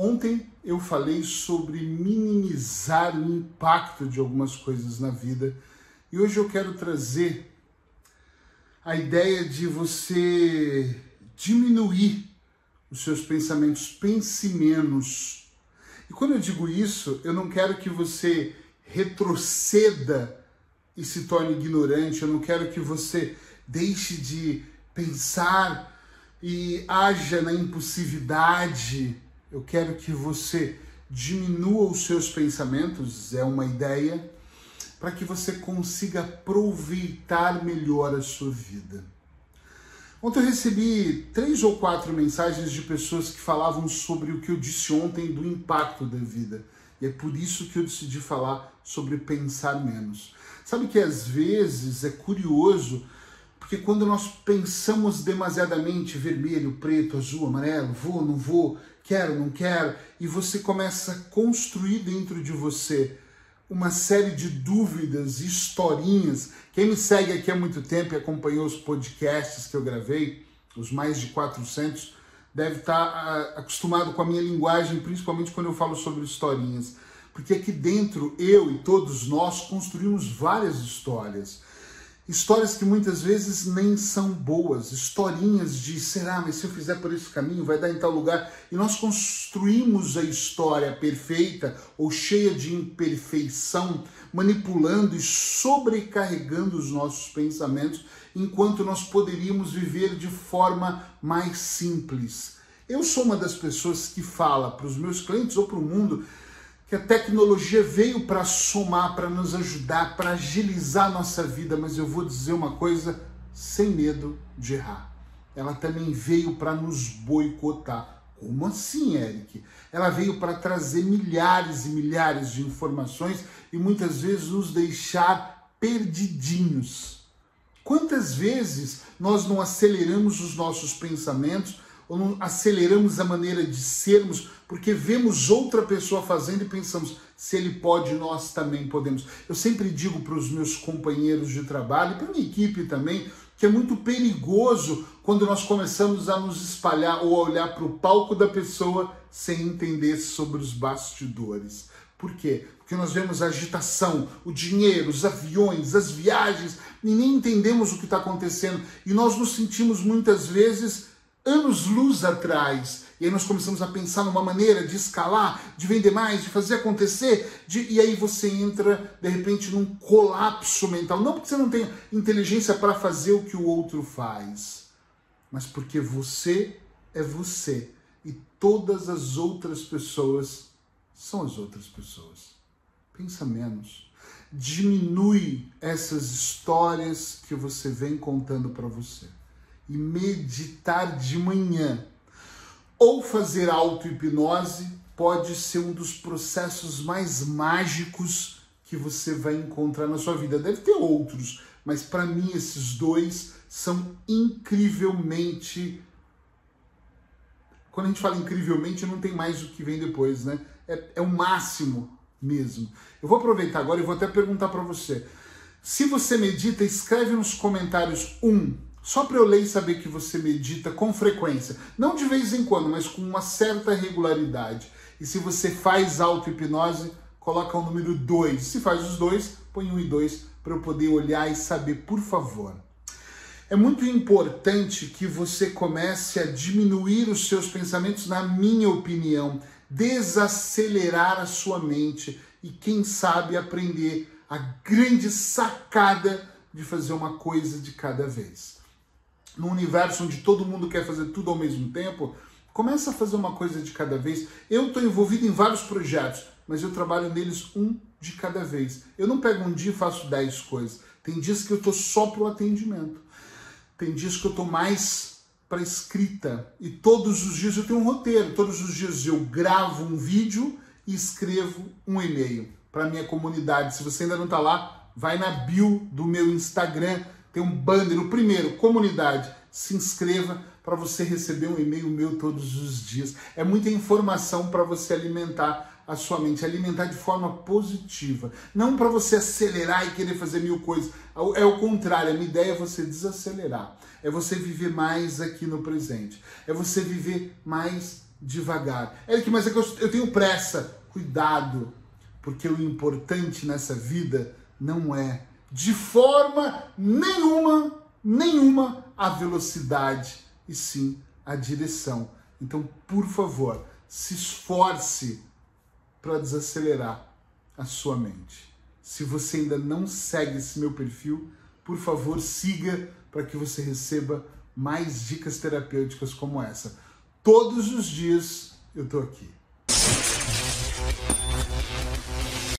Ontem eu falei sobre minimizar o impacto de algumas coisas na vida e hoje eu quero trazer a ideia de você diminuir os seus pensamentos, pense menos. E quando eu digo isso, eu não quero que você retroceda e se torne ignorante, eu não quero que você deixe de pensar e haja na impulsividade eu quero que você diminua os seus pensamentos, é uma ideia, para que você consiga aproveitar melhor a sua vida. Ontem eu recebi três ou quatro mensagens de pessoas que falavam sobre o que eu disse ontem do impacto da vida. E é por isso que eu decidi falar sobre pensar menos. Sabe que às vezes é curioso, porque quando nós pensamos demasiadamente vermelho, preto, azul, amarelo, vou, não vou, quero, não quero, e você começa a construir dentro de você uma série de dúvidas, historinhas. Quem me segue aqui há muito tempo e acompanhou os podcasts que eu gravei, os mais de 400, deve estar uh, acostumado com a minha linguagem, principalmente quando eu falo sobre historinhas. Porque aqui dentro, eu e todos nós construímos várias histórias. Histórias que muitas vezes nem são boas, historinhas de será, mas se eu fizer por esse caminho vai dar em tal lugar. E nós construímos a história perfeita ou cheia de imperfeição, manipulando e sobrecarregando os nossos pensamentos, enquanto nós poderíamos viver de forma mais simples. Eu sou uma das pessoas que fala para os meus clientes ou para o mundo que a tecnologia veio para somar, para nos ajudar, para agilizar a nossa vida, mas eu vou dizer uma coisa sem medo de errar. Ela também veio para nos boicotar. Como assim, Eric? Ela veio para trazer milhares e milhares de informações e muitas vezes nos deixar perdidinhos. Quantas vezes nós não aceleramos os nossos pensamentos ou não aceleramos a maneira de sermos porque vemos outra pessoa fazendo e pensamos, se ele pode, nós também podemos. Eu sempre digo para os meus companheiros de trabalho, para minha equipe também, que é muito perigoso quando nós começamos a nos espalhar ou a olhar para o palco da pessoa sem entender sobre os bastidores. Por quê? Porque nós vemos a agitação, o dinheiro, os aviões, as viagens, e nem entendemos o que está acontecendo. E nós nos sentimos muitas vezes anos-luz atrás. E aí nós começamos a pensar numa maneira de escalar, de vender mais, de fazer acontecer, de... e aí você entra, de repente, num colapso mental. Não porque você não tem inteligência para fazer o que o outro faz, mas porque você é você e todas as outras pessoas são as outras pessoas. Pensa menos. Diminui essas histórias que você vem contando para você e meditar de manhã ou fazer auto-hipnose pode ser um dos processos mais mágicos que você vai encontrar na sua vida. Deve ter outros, mas para mim esses dois são incrivelmente. Quando a gente fala incrivelmente, não tem mais o que vem depois, né? É, é o máximo mesmo. Eu vou aproveitar agora e vou até perguntar para você. Se você medita, escreve nos comentários um só para eu ler e saber que você medita com frequência. Não de vez em quando, mas com uma certa regularidade. E se você faz auto-hipnose, coloca o número 2. Se faz os dois, põe um e dois para eu poder olhar e saber, por favor. É muito importante que você comece a diminuir os seus pensamentos, na minha opinião, desacelerar a sua mente e, quem sabe, aprender a grande sacada de fazer uma coisa de cada vez num universo onde todo mundo quer fazer tudo ao mesmo tempo, começa a fazer uma coisa de cada vez. Eu estou envolvido em vários projetos, mas eu trabalho neles um de cada vez. Eu não pego um dia e faço dez coisas. Tem dias que eu estou só para o atendimento. Tem dias que eu estou mais para escrita. E todos os dias eu tenho um roteiro. Todos os dias eu gravo um vídeo e escrevo um e-mail para minha comunidade. Se você ainda não está lá, vai na bio do meu Instagram tem um banner, o primeiro, comunidade. Se inscreva para você receber um e-mail meu todos os dias. É muita informação para você alimentar a sua mente, alimentar de forma positiva. Não para você acelerar e querer fazer mil coisas. É o contrário, a minha ideia é você desacelerar. É você viver mais aqui no presente. É você viver mais devagar. Eric, mas é que eu tenho pressa. Cuidado, porque o importante nessa vida não é de forma nenhuma, nenhuma a velocidade, e sim a direção. Então, por favor, se esforce para desacelerar a sua mente. Se você ainda não segue esse meu perfil, por favor, siga para que você receba mais dicas terapêuticas como essa. Todos os dias eu estou aqui.